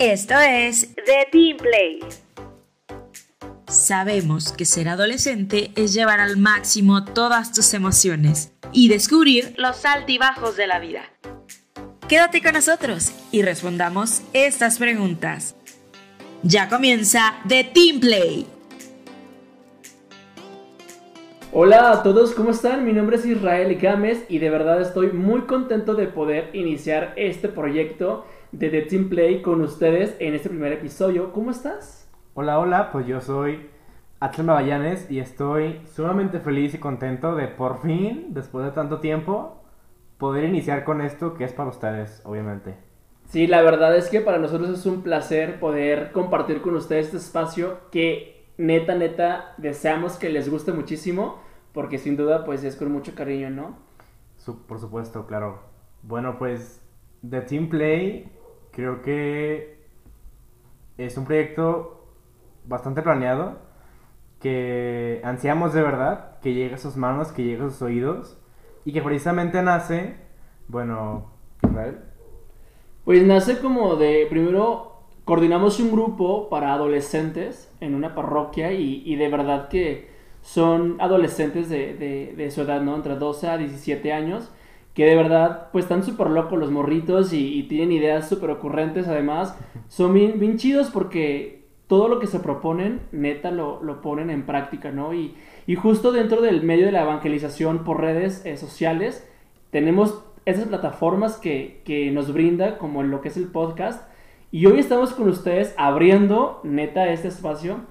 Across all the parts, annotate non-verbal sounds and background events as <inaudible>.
Esto es The Team Play. Sabemos que ser adolescente es llevar al máximo todas tus emociones y descubrir los altibajos de la vida. Quédate con nosotros y respondamos estas preguntas. Ya comienza The Team Play. Hola a todos, ¿cómo están? Mi nombre es Israel Gámez y de verdad estoy muy contento de poder iniciar este proyecto de The Team Play con ustedes en este primer episodio. ¿Cómo estás? Hola, hola, pues yo soy Axel Magallanes y estoy sumamente feliz y contento de por fin, después de tanto tiempo, poder iniciar con esto que es para ustedes, obviamente. Sí, la verdad es que para nosotros es un placer poder compartir con ustedes este espacio que neta, neta, deseamos que les guste muchísimo, porque sin duda, pues es con mucho cariño, ¿no? por supuesto, claro. Bueno, pues The Team Play creo que es un proyecto bastante planeado, que ansiamos de verdad que llegue a sus manos, que llegue a sus oídos, y que precisamente nace, bueno, Pues nace como de, primero coordinamos un grupo para adolescentes en una parroquia y, de verdad que son adolescentes de, su edad, ¿no? Entre 12 a 17 años, que de verdad pues están súper locos los morritos y, tienen ideas súper ocurrentes, además. Son bien, chidos porque todo lo que se proponen, neta, lo, ponen en práctica, ¿no? Y, justo dentro del medio de la evangelización por redes eh, sociales, tenemos esas plataformas que, que nos brinda, como lo que es el podcast, y hoy estamos con ustedes abriendo, neta, este espacio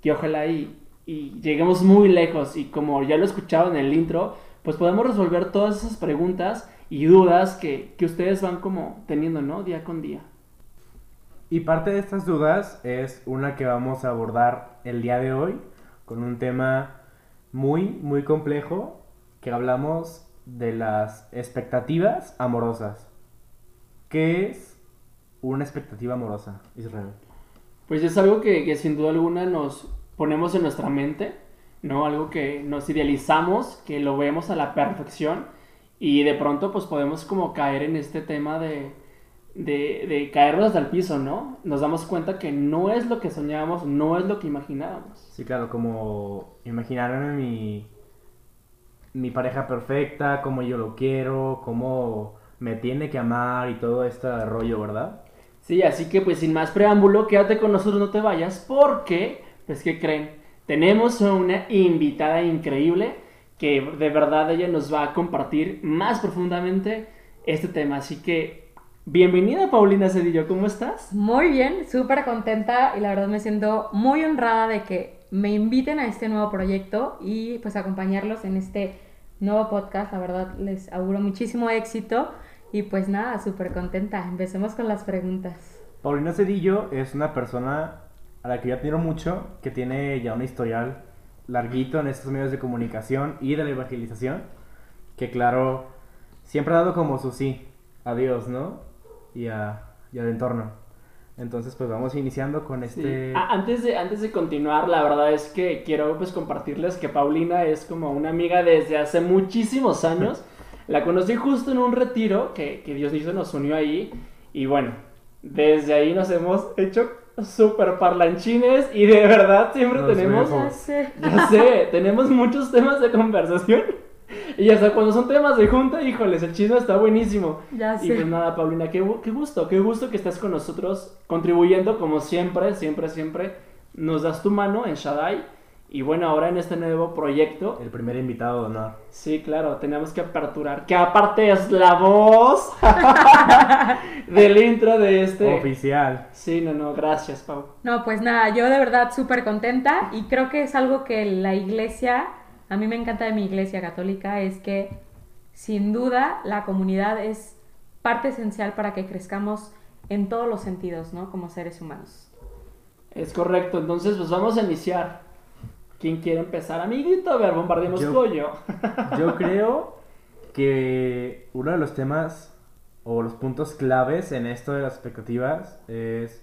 que ojalá y, lleguemos muy lejos. Y como ya lo escuchaban en el intro, pues podemos resolver todas esas preguntas y dudas que, que ustedes van como teniendo, ¿no? Día con día. Y parte de estas dudas es una que vamos a abordar el día de hoy con un tema muy, muy complejo que hablamos de las expectativas amorosas. ¿Qué es una expectativa amorosa, Israel? Pues es algo que, sin duda alguna nos ponemos en nuestra mente, ¿no? Algo que nos idealizamos, que lo vemos a la perfección y de pronto pues podemos como caer en este tema de, de, de caernos hasta el piso, ¿no? Nos damos cuenta que no es lo que soñábamos, no es lo que imaginábamos. Sí, claro, como imaginarme mi, mi pareja perfecta, como yo lo quiero, cómo me tiene que amar y todo este rollo, ¿verdad? Sí, así que pues sin más preámbulo, quédate con nosotros, no te vayas, porque, pues, ¿qué creen? Tenemos una invitada increíble que de verdad ella nos va a compartir más profundamente este tema. Así que, bienvenida Paulina Cedillo, ¿cómo estás? Muy bien, súper contenta y la verdad me siento muy honrada de que me inviten a este nuevo proyecto y pues acompañarlos en este nuevo podcast. La verdad les auguro muchísimo éxito. Y pues nada, súper contenta. Empecemos con las preguntas. Paulina Cedillo es una persona a la que yo admiro mucho, que tiene ya un historial larguito en estos medios de comunicación y de la evangelización, que claro, siempre ha dado como su sí a Dios, ¿no? Y, a, al entorno. Entonces, pues vamos iniciando con este... Antes, de, antes de continuar, la verdad es que quiero pues compartirles que Paulina es como una amiga desde hace muchísimos años. <laughs> La conocí justo en un retiro que, que Dios hizo, nos unió ahí. Y bueno, desde ahí nos hemos hecho súper parlanchines y de verdad siempre tenemos... Ya sé. Ya sé, tenemos muchos temas de conversación. Y hasta cuando son temas de junta, híjoles, el chisme está buenísimo. Ya sé. Y pues nada, Paulina, qué, qué gusto, qué gusto que estés con nosotros, contribuyendo como siempre, siempre, siempre. Nos das tu mano en Shaddai y bueno, ahora en este nuevo proyecto. El primer invitado de honor. Sí, claro, tenemos que aperturar. Que aparte es la voz <laughs> del intro de este. Oficial. Sí, no, no, gracias, Pau. No, pues nada, yo de verdad súper contenta y creo que es algo que la iglesia, a mí me encanta de mi iglesia católica, es que sin duda la comunidad es parte esencial para que crezcamos en todos los sentidos, ¿no? Como seres humanos. Es correcto, entonces pues vamos a iniciar. ¿Quién quiere empezar? Amiguito, a ver, bombardeemos yo, <laughs> Yo creo que uno de los temas o los puntos claves en esto de las expectativas es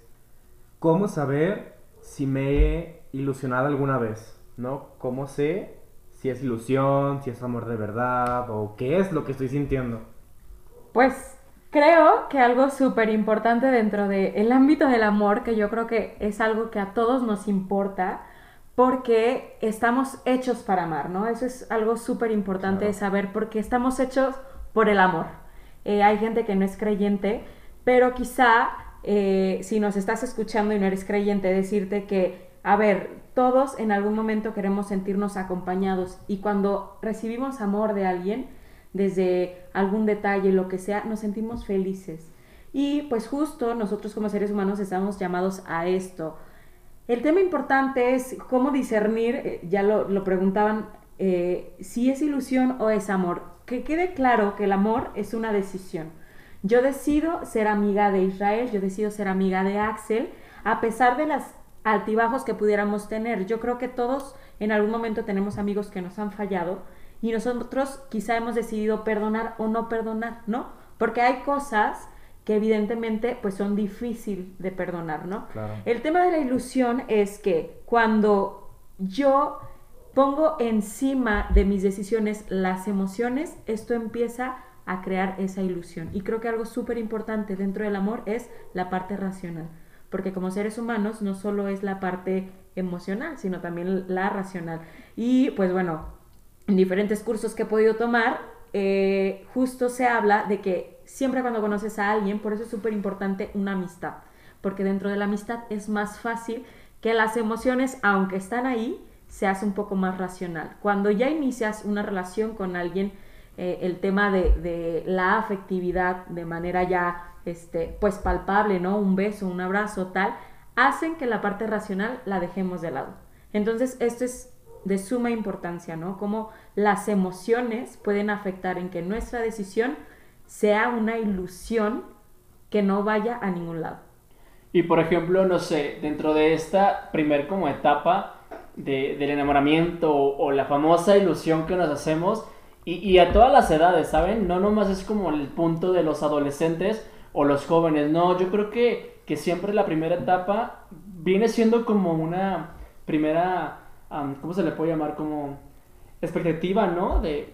cómo saber si me he ilusionado alguna vez, ¿no? ¿Cómo sé si es ilusión, si es amor de verdad o qué es lo que estoy sintiendo? Pues Creo que algo súper importante dentro del ámbito del amor, que yo creo que es algo que a todos nos importa, porque estamos hechos para amar, ¿no? Eso es algo súper importante de saber, porque estamos hechos por el amor. Eh, hay gente que no es creyente, pero quizá eh, si nos estás escuchando y no eres creyente, decirte que, a ver, todos en algún momento queremos sentirnos acompañados y cuando recibimos amor de alguien, desde algún detalle, lo que sea, nos sentimos felices. Y pues justo nosotros como seres humanos estamos llamados a esto. El tema importante es cómo discernir, eh, ya lo, preguntaban, eh, si es ilusión o es amor. Que quede claro que el amor es una decisión. Yo decido ser amiga de Israel, yo decido ser amiga de Axel, a pesar de las altibajos que pudiéramos tener. Yo creo que todos en algún momento tenemos amigos que nos han fallado y nosotros quizá hemos decidido perdonar o no perdonar, ¿no? Porque hay cosas que evidentemente pues son difíciles de perdonar, ¿no? El tema de la ilusión es que cuando yo pongo encima de mis decisiones las emociones, esto empieza a crear esa ilusión. Y creo que algo súper importante dentro del amor es la parte racional, porque como seres humanos no solo es la parte emocional, sino también la racional. Y pues bueno, en diferentes cursos que he podido tomar, eh, justo se habla de que siempre cuando conoces a alguien, por eso es súper importante una amistad, porque dentro de la amistad es más fácil que las emociones, aunque están ahí, se hace un poco más racional. Cuando ya inicias una relación con alguien, eh, el tema de, la afectividad de manera ya, este, pues palpable, ¿no? Un beso, un abrazo, tal, hacen que la parte racional la dejemos de lado. Entonces, esto es de suma importancia, ¿no? Cómo las emociones pueden afectar en que nuestra decisión sea una ilusión que no vaya a ningún lado. Y por ejemplo, no sé, dentro de esta primer como etapa del enamoramiento o, la famosa ilusión que nos hacemos, y, a todas las edades, ¿saben? No nomás es como el punto de los adolescentes o los jóvenes, no, yo creo que, que siempre la primera etapa viene siendo como una primera ¿cómo se le puede llamar? Como expectativa, ¿no? De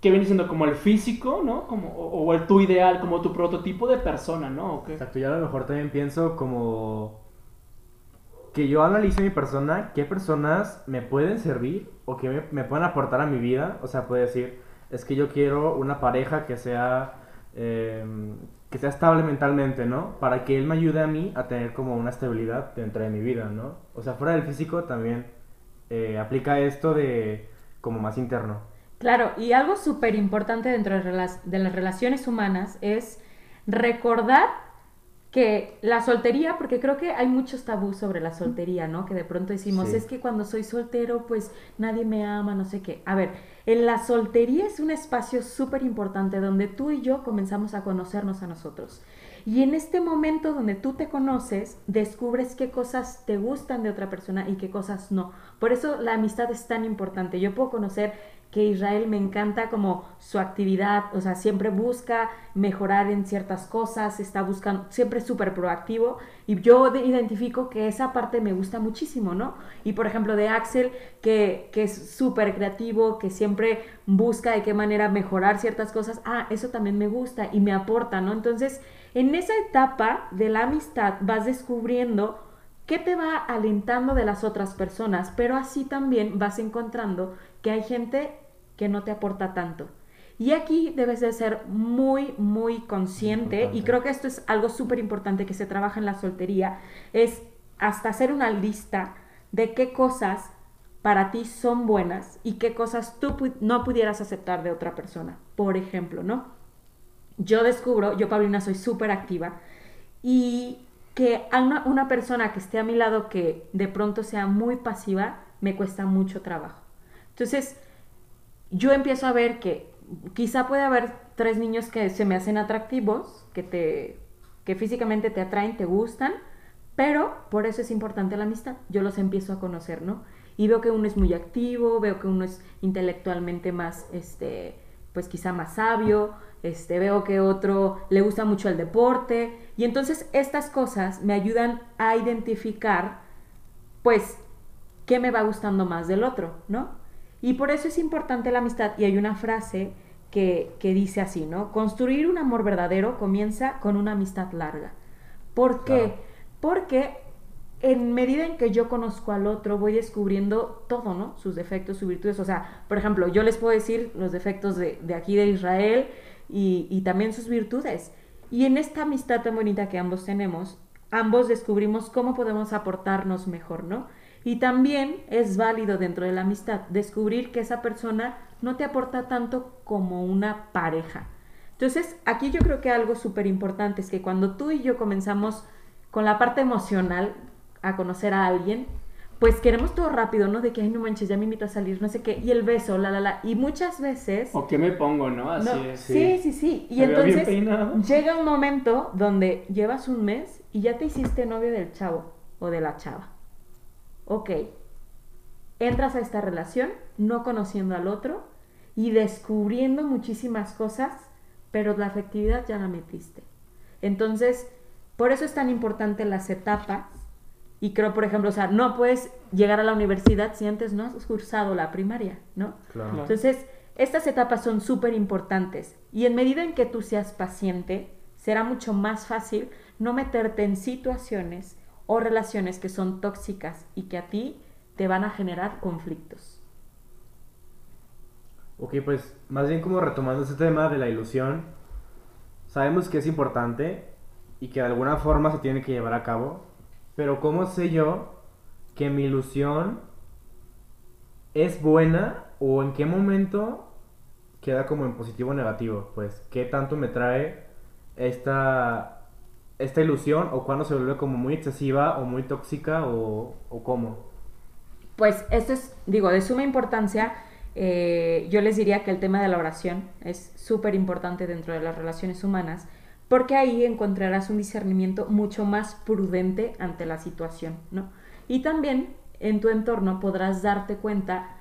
que viene siendo como el físico, ¿no? Como, o, el tu ideal, como tu prototipo de persona, ¿no? Exacto, yo a lo mejor también pienso como que yo analice mi persona, qué personas me pueden servir o que me, pueden aportar a mi vida. O sea, puede decir, es que yo quiero una pareja que sea, em, que sea estable mentalmente, ¿no? Para que él me ayude a mí a tener como una estabilidad dentro de mi vida, ¿no? O sea, fuera del físico también eh, aplica esto de como más interno. Claro, y algo súper importante dentro de las, de las relaciones humanas es recordar que la soltería, porque creo que hay muchos tabús sobre la soltería, ¿no? Que de pronto decimos, es que cuando soy soltero, pues nadie me ama, no sé qué. A ver, en la soltería es un espacio súper importante donde tú y yo comenzamos a conocernos a nosotros. Y en este momento donde tú te conoces, descubres qué cosas te gustan de otra persona y qué cosas no. Por eso la amistad es tan importante. Yo puedo conocer que Israel me encanta como su actividad, o sea, siempre busca mejorar en ciertas cosas, está buscando, siempre súper proactivo y yo identifico que esa parte me gusta muchísimo, ¿no? Y por ejemplo de Axel, que, que es súper creativo, que siempre busca de qué manera mejorar ciertas cosas, ah, eso también me gusta y me aporta, ¿no? Entonces, en esa etapa de la amistad vas descubriendo qué te va alentando de las otras personas, pero así también vas encontrando que hay gente que no te aporta tanto. Y aquí debes de ser muy, muy consciente, y creo que esto es algo súper importante que se trabaja en la soltería, es hasta hacer una lista de qué cosas para ti son buenas y qué cosas tú no pudieras aceptar de otra persona. Por ejemplo, ¿no? yo descubro, yo Paulina soy súper activa y que a una, persona que esté a mi lado que de pronto sea muy pasiva, me cuesta mucho trabajo. Entonces, yo empiezo a ver que quizá puede haber tres niños que se me hacen atractivos, que, te, que físicamente te atraen, te gustan, pero por eso es importante la amistad. Yo los empiezo a conocer, ¿no? Y veo que uno es muy activo, veo que uno es intelectualmente más, este, pues quizá más sabio, este, veo que otro le gusta mucho el deporte y entonces estas cosas me ayudan a identificar pues qué me va gustando más del otro, ¿no? Y por eso es importante la amistad y hay una frase que, que dice así, ¿no? Construir un amor verdadero comienza con una amistad larga. ¿Por qué? Claro. Porque en medida en que yo conozco al otro, voy descubriendo todo, ¿no? Sus defectos, sus virtudes. O sea, por ejemplo, yo les puedo decir los defectos de, de aquí de Israel y, y también sus virtudes. Y en esta amistad tan bonita que ambos tenemos, ambos descubrimos cómo podemos aportarnos mejor, ¿no? Y también es válido dentro de la amistad descubrir que esa persona no te aporta tanto como una pareja. Entonces, aquí yo creo que algo súper importante es que cuando tú y yo comenzamos con la parte emocional a conocer a alguien, pues queremos todo rápido, ¿no? De que, ay, no manches, ya me invito a salir, no sé qué, y el beso, la, la, la. Y muchas veces... ¿O qué me pongo, no? Así No, es. sí, sí, sí. Y Me entonces llega un momento donde llevas un mes y ya te hiciste novio del chavo o de la chava. Ok. Entras a esta relación no conociendo al otro y descubriendo muchísimas cosas, pero la afectividad ya la metiste. Entonces, por eso es tan importante las etapas. Y creo, por ejemplo, o sea, no puedes llegar a la universidad si antes no has cursado la primaria, ¿no? Claro. Claro. Entonces, estas etapas son súper importantes y en medida en que tú seas paciente, será mucho más fácil no meterte en situaciones o relaciones que son tóxicas y que a ti te van a generar conflictos. Ok, pues más bien como retomando ese tema de la ilusión, sabemos que es importante y que de alguna forma se tiene que llevar a cabo, pero ¿cómo sé yo que mi ilusión es buena o en qué momento queda como en positivo o negativo? Pues, ¿qué tanto me trae esta, esta ilusión o cuándo se vuelve como muy excesiva o muy tóxica o, o cómo? Pues esto es, digo, de suma importancia. eh, yo les diría que el tema de la oración es súper importante dentro de las relaciones humanas, porque ahí encontrarás un discernimiento mucho más prudente ante la situación, ¿no? Y también en tu entorno podrás darte cuenta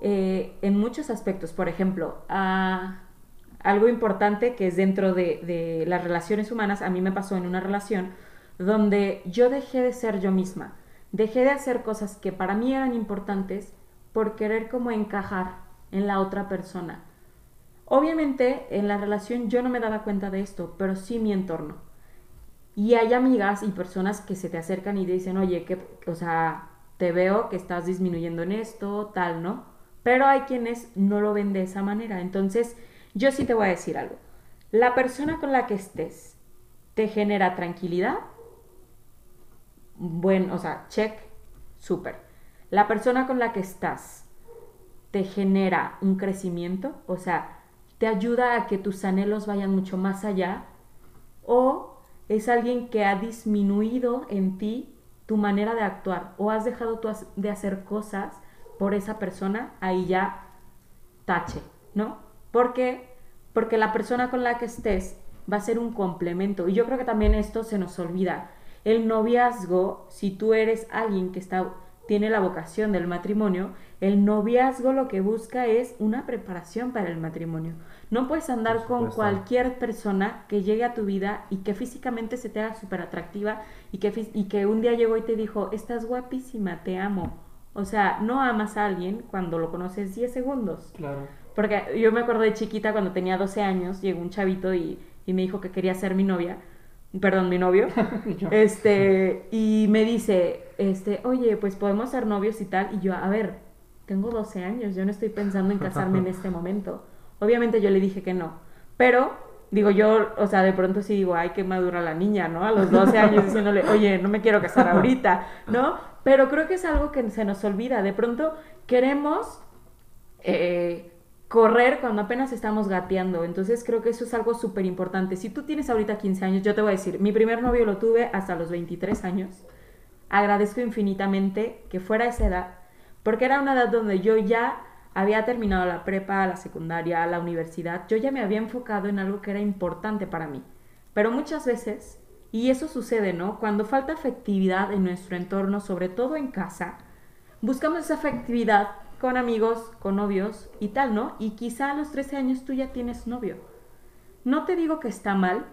eh, en muchos aspectos. Por ejemplo, ah, algo importante que es dentro de, las relaciones humanas, a mí me pasó en una relación donde yo dejé de ser yo misma, dejé de hacer cosas que para mí eran importantes por querer como encajar en la otra persona. Obviamente en la relación yo no me daba cuenta de esto, pero sí mi entorno. Y hay amigas y personas que se te acercan y te dicen, oye, que, o sea, te veo que estás disminuyendo en esto, tal, ¿no? Pero hay quienes no lo ven de esa manera. Entonces, yo sí te voy a decir algo. La persona con la que estés te genera tranquilidad, bueno, o sea, check, súper. La persona con la que estás te genera un crecimiento, o sea, te ayuda a que tus anhelos vayan mucho más allá, o es alguien que ha disminuido en ti tu manera de actuar, o has dejado de hacer cosas por esa persona, ahí ya tache, ¿no? ¿Por qué? Porque la persona con la que estés va a ser un complemento. Y yo creo que también esto se nos olvida. El noviazgo, si tú eres alguien que está, tiene la vocación del matrimonio, el noviazgo lo que busca es una preparación para el matrimonio. No puedes andar con cualquier persona que llegue a tu vida y que físicamente se te haga súper atractiva y que, y que un día llegó y te dijo, estás guapísima, te amo. O sea, no amas a alguien cuando lo conoces 10 segundos. Claro. Porque yo me acuerdo de chiquita cuando tenía 12 años, llegó un chavito y, y me dijo que quería ser mi novia, perdón, mi novio. <laughs> <laughs> Este, y me dice, este, oye, pues podemos ser novios y tal. Y yo, a ver, tengo 12 años, yo no estoy pensando en casarme en <laughs> este momento. Obviamente yo le dije que no. Pero, digo yo, o sea, de pronto sí digo, ay, qué madura la niña, ¿no? A los 12 años diciéndole, oye, no me quiero casar ahorita, ¿no? Pero creo que es algo que se nos olvida. De pronto queremos eh, correr cuando apenas estamos gateando. Entonces creo que eso es algo súper importante. Si tú tienes ahorita 15 años, yo te voy a decir, mi primer novio lo tuve hasta los 23 años. Agradezco infinitamente que fuera esa edad, porque era una edad donde yo ya había terminado la prepa, la secundaria, la universidad. Yo ya me había enfocado en algo que era importante para mí. Pero muchas veces, y eso sucede, ¿no? Cuando falta afectividad en nuestro entorno, sobre todo en casa, buscamos esa afectividad con amigos, con novios y tal, ¿no? Y quizá a los 13 años tú ya tienes novio. No te digo que está mal,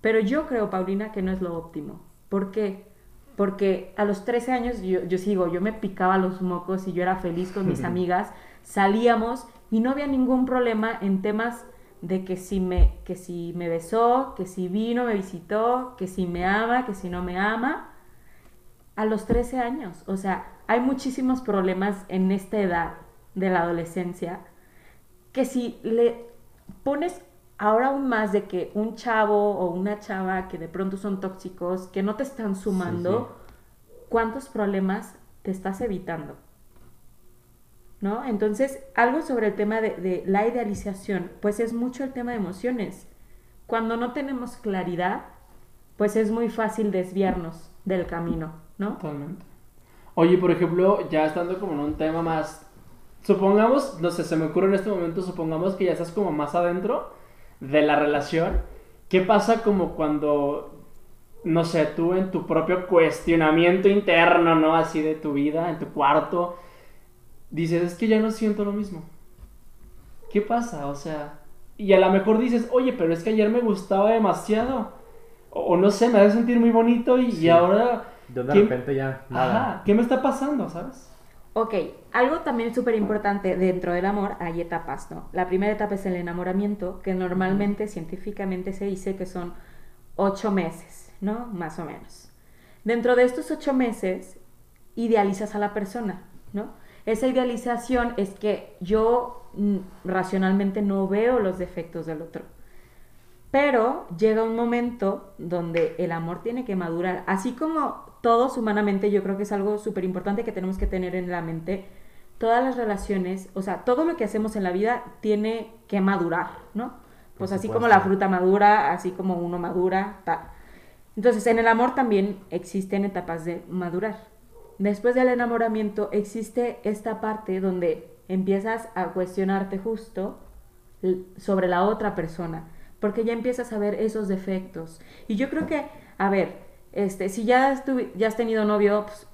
pero yo creo, Paulina, que no es lo óptimo. ¿Por qué? Porque a los 13 años yo, yo sigo, yo me picaba los mocos y yo era feliz con mis <laughs> amigas, salíamos y no había ningún problema en temas de que si me, que si me besó, que si vino, me visitó, que si me ama, que si no me ama, a los 13 años. O sea, hay muchísimos problemas en esta edad de la adolescencia que si le pones ahora aún más de que un chavo o una chava que de pronto son tóxicos, que no te están sumando, ¿cuántos problemas te estás evitando? ¿No? Entonces, algo sobre el tema de, de, la idealización, pues es mucho el tema de emociones. Cuando no tenemos claridad, pues es muy fácil desviarnos del camino, ¿no? Totalmente. Oye, por ejemplo, ya estando como en un tema más, supongamos, no sé, se me ocurre en este momento, supongamos que ya estás como más adentro de la relación, ¿qué pasa como cuando, no sé, tú en tu propio cuestionamiento interno, ¿no? Así de tu vida, en tu cuarto, dices, es que ya no siento lo mismo. ¿Qué pasa? O sea, y a lo mejor dices, oye, pero es que ayer me gustaba demasiado. O, no sé, me hace sentir muy bonito y, y ahora... De repente ya... Nada. Ajá, ¿qué me está pasando, sabes? Ok, algo también súper importante dentro del amor, hay etapas, ¿no? La primera etapa es el enamoramiento, que normalmente científicamente se dice que son ocho meses, ¿no? Más o menos. Dentro de estos ocho meses, idealizas a la persona, ¿no? Esa idealización es que yo mm, racionalmente no veo los defectos del otro. Pero llega un momento donde el amor tiene que madurar. Así como todos humanamente, yo creo que es algo súper importante que tenemos que tener en la mente. Todas las relaciones, o sea, todo lo que hacemos en la vida tiene que madurar, ¿no? Pues así como la fruta madura, así como uno madura, tal. Entonces, en el amor también existen etapas de madurar. Después del enamoramiento existe esta parte donde empiezas a cuestionarte justo sobre la otra persona porque ya empiezas a ver esos defectos. Y yo creo que, a ver, este, si ya, ya has tenido novio, pues,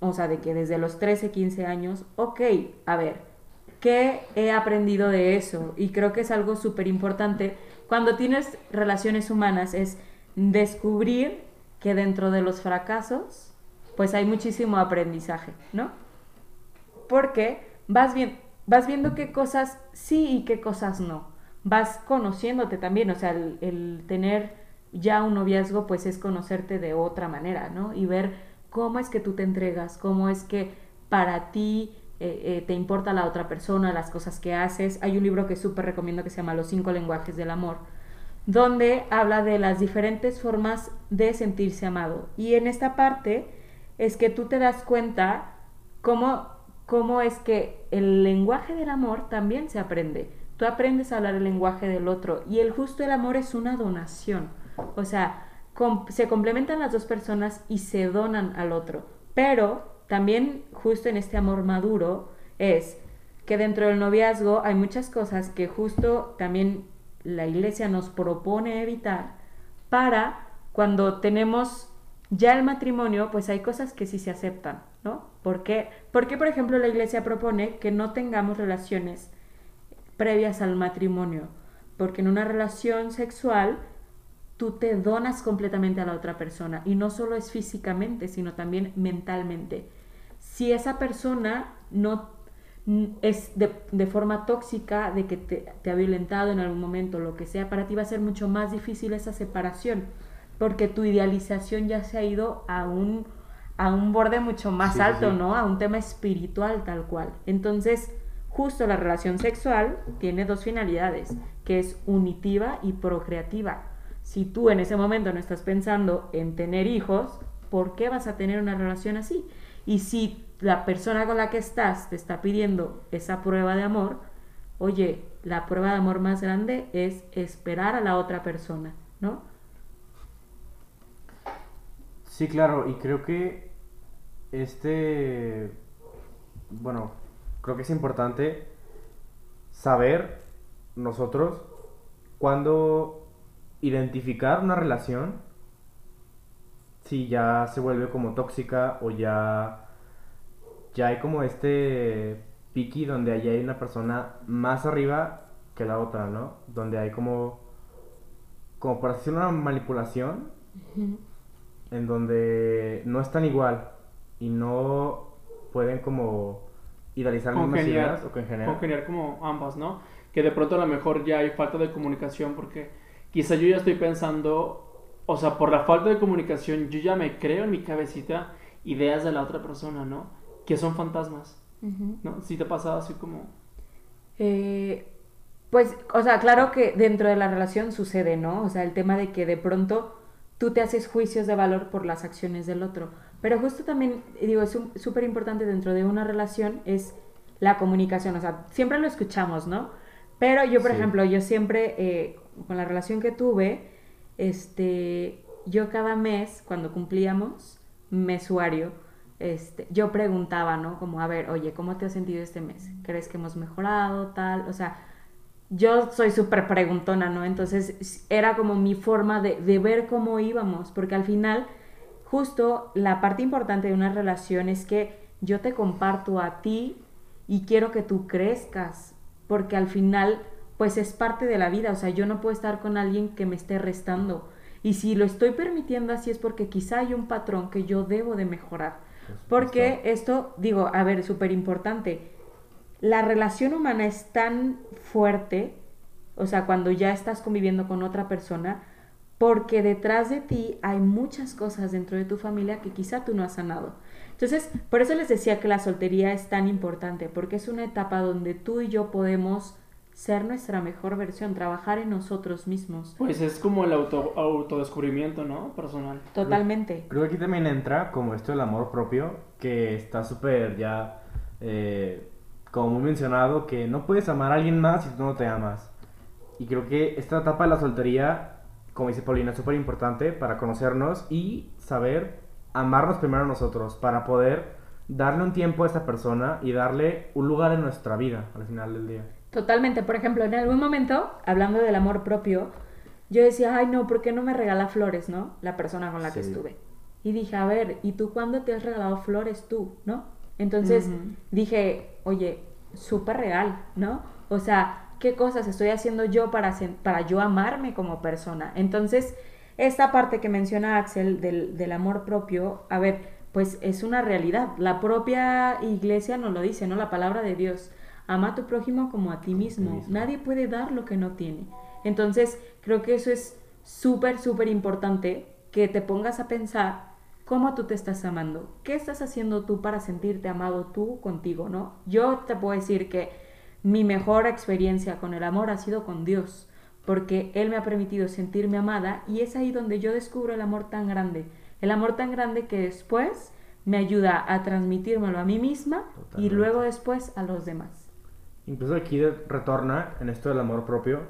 o sea, de que desde los 13, 15 años, ok, a ver, ¿qué he aprendido de eso? Y creo que es algo súper importante. Cuando tienes relaciones humanas es descubrir que dentro de los fracasos, pues hay muchísimo aprendizaje, ¿no? Porque vas, bien, vas viendo qué cosas sí y qué cosas no vas conociéndote también, o sea, el, tener ya un noviazgo pues es conocerte de otra manera, ¿no? Y ver cómo es que tú te entregas, cómo es que para ti eh, eh, te importa la otra persona, las cosas que haces. Hay un libro que súper recomiendo que se llama Los cinco lenguajes del amor, donde habla de las diferentes formas de sentirse amado. Y en esta parte es que tú te das cuenta cómo, cómo es que el lenguaje del amor también se aprende Tú aprendes a hablar el lenguaje del otro y el justo el amor es una donación. O sea, se complementan las dos personas y se donan al otro. Pero también justo en este amor maduro es que dentro del noviazgo hay muchas cosas que justo también la iglesia nos propone evitar para cuando tenemos ya el matrimonio, pues hay cosas que sí se aceptan, ¿no? ¿Por qué? Porque, por ejemplo, la iglesia propone que no tengamos relaciones previas al matrimonio, porque en una relación sexual tú te donas completamente a la otra persona y no solo es físicamente, sino también mentalmente. Si esa persona no es de, forma tóxica, de que te, ha violentado en algún momento, lo que sea, para ti va a ser mucho más difícil esa separación, porque tu idealización ya se ha ido a un, a un borde mucho más alto, ¿no? A un tema espiritual tal cual. Entonces, Justo la relación sexual tiene dos finalidades, que es unitiva y procreativa. Si tú en ese momento no estás pensando en tener hijos, ¿por qué vas a tener una relación así? Y si la persona con la que estás te está pidiendo esa prueba de amor, oye, la prueba de amor más grande es esperar a la otra persona, ¿no? Sí, claro, y creo que este, bueno, creo que es importante saber nosotros cuándo identificar una relación, si ya se vuelve como tóxica o ya, ya hay como este piqui donde allí hay una persona más arriba que la otra, ¿no? Donde hay como, como para hacer una manipulación en donde no están igual y no pueden como idealizar las mismas ideas o congeniar como ambas, ¿no? Que de pronto a lo mejor ya hay falta de comunicación porque quizá yo ya estoy pensando, o sea, por la falta de comunicación yo ya me creo en mi cabecita ideas de la otra persona, ¿no? Que son fantasmas, ¿no? Si te ha pasado así como... Eh, pues, o sea, claro que dentro de la relación sucede, ¿no? O sea, el tema de que de pronto tú te haces juicios de valor por las acciones del otro. Pero justo también, digo, es súper importante dentro de una relación es la comunicación. O sea, siempre lo escuchamos, ¿no? Pero yo, por Sí. ejemplo, yo siempre, eh, con la relación que tuve, este, yo cada mes, cuando cumplíamos mesuario, este, yo preguntaba, ¿no? Como, a ver, oye, ¿cómo te has sentido este mes? ¿Crees que hemos mejorado, tal? O sea, yo soy súper preguntona, ¿no? Entonces era como mi forma de, de ver cómo íbamos, porque al final, justo la parte importante de una relación es que yo te comparto a ti y quiero que tú crezcas, porque al final, pues es parte de la vida, o sea, yo no puedo estar con alguien que me esté restando. Y si lo estoy permitiendo así es porque quizá hay un patrón que yo debo de mejorar. Porque esto, digo, a ver, súper importante, la relación humana es tan fuerte, o sea, cuando ya estás conviviendo con otra persona, porque detrás de ti hay muchas cosas dentro de tu familia que quizá tú no has sanado. Entonces, por eso les decía que la soltería es tan importante, porque es una etapa donde tú y yo podemos ser nuestra mejor versión, trabajar en nosotros mismos. Pues es como el auto, autodescubrimiento, ¿no? Personal. Totalmente. Creo que aquí también entra como esto del amor propio, que está súper ya, eh, como muy mencionado, que no puedes amar a alguien más si tú no te amas. Y creo que esta etapa de la soltería, como dice Paulina, es súper importante para conocernos y saber amarnos primero a nosotros, para poder darle un tiempo a esta persona y darle un lugar en nuestra vida al final del día. Totalmente. Por ejemplo, en algún momento, hablando del amor propio, yo decía, ay, no, ¿por qué no me regala flores, no? La persona con la que estuve. Y dije, a ver, ¿y tú cuándo te has regalado flores tú, no? Entonces dije, oye, súper real, ¿no? O sea, ¿qué cosas estoy haciendo yo para, para yo amarme como persona? Entonces, esta parte que menciona Axel del, del amor propio, a ver, pues es una realidad. La propia iglesia nos lo dice, ¿no? La palabra de Dios. Ama a tu prójimo como a ti mismo. Nadie puede dar lo que no tiene. Entonces, creo que eso es súper, súper importante que te pongas a pensar cómo tú te estás amando. ¿Qué estás haciendo tú para sentirte amado tú contigo, no? Yo te puedo decir que mi mejor experiencia con el amor ha sido con Dios, porque Él me ha permitido sentirme amada y es ahí donde yo descubro el amor tan grande. El amor tan grande que después me ayuda a transmitírmelo a mí misma y luego después a los demás. Incluso aquí retorna en esto del amor propio,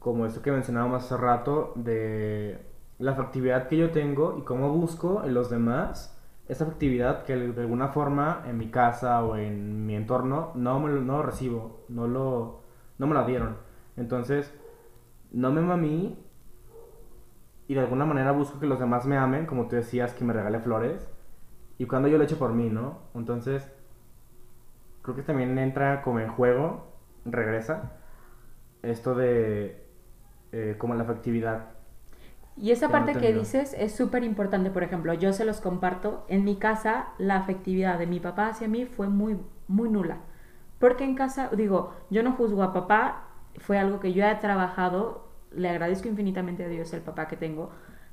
como esto que mencionábamos hace rato, de la afectividad que yo tengo y cómo busco en los demás esa afectividad que de alguna forma en mi casa o en mi entorno no, me no recibo, no, lo, no me la dieron. Entonces, no me amo a mí y de alguna manera busco que los demás me amen, como tú decías, que me regale flores. Y cuando yo lo echo por mí, ¿no? Entonces, creo que también entra como en juego, regresa, esto de eh, como la afectividad. Y esa Que no parte que tengo. dices es súper importante. Por ejemplo, yo se los comparto. En mi casa, la afectividad de mi papá hacia mí fue muy, muy nula. Porque en casa, digo, yo no juzgo a papá, fue algo que yo he trabajado. Le agradezco infinitamente a Dios el papá que tengo.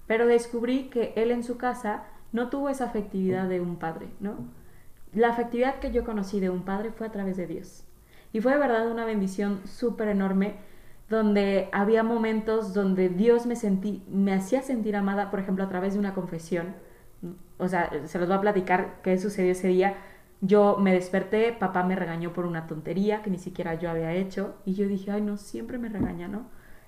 Pero descubrí que él en su casa no tuvo esa afectividad de un padre, ¿no? La afectividad que yo conocí de un padre fue a través de Dios. Y fue de verdad una bendición súper enorme donde había momentos donde Dios me sentí, me hacía sentir amada, por ejemplo, a través de una confesión. O sea, se los voy a platicar qué sucedió ese día. Yo me desperté, papá me regañó por una tontería que ni siquiera yo había hecho y yo dije, ay no, siempre me regaña, ¿no?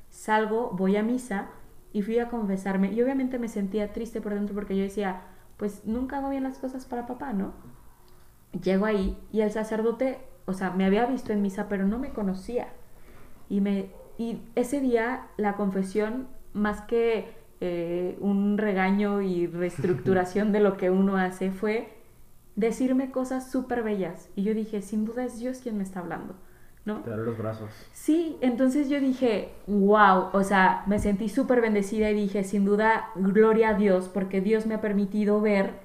Salgo, voy a misa y fui a confesarme y obviamente me sentía triste por dentro porque yo decía, pues nunca hago bien las cosas para papá, ¿no? Llego ahí y el sacerdote, o sea, me había visto en misa pero no me conocía. Y, me, y ese día la confesión, más que eh, un regaño y reestructuración <laughs> de lo que uno hace, fue decirme cosas súper bellas. Y yo dije, sin duda es Dios quien me está hablando, ¿no? Te daré los brazos. Sí, entonces yo dije, wow, o sea, me sentí súper bendecida y dije, sin duda, gloria a Dios, porque Dios me ha permitido ver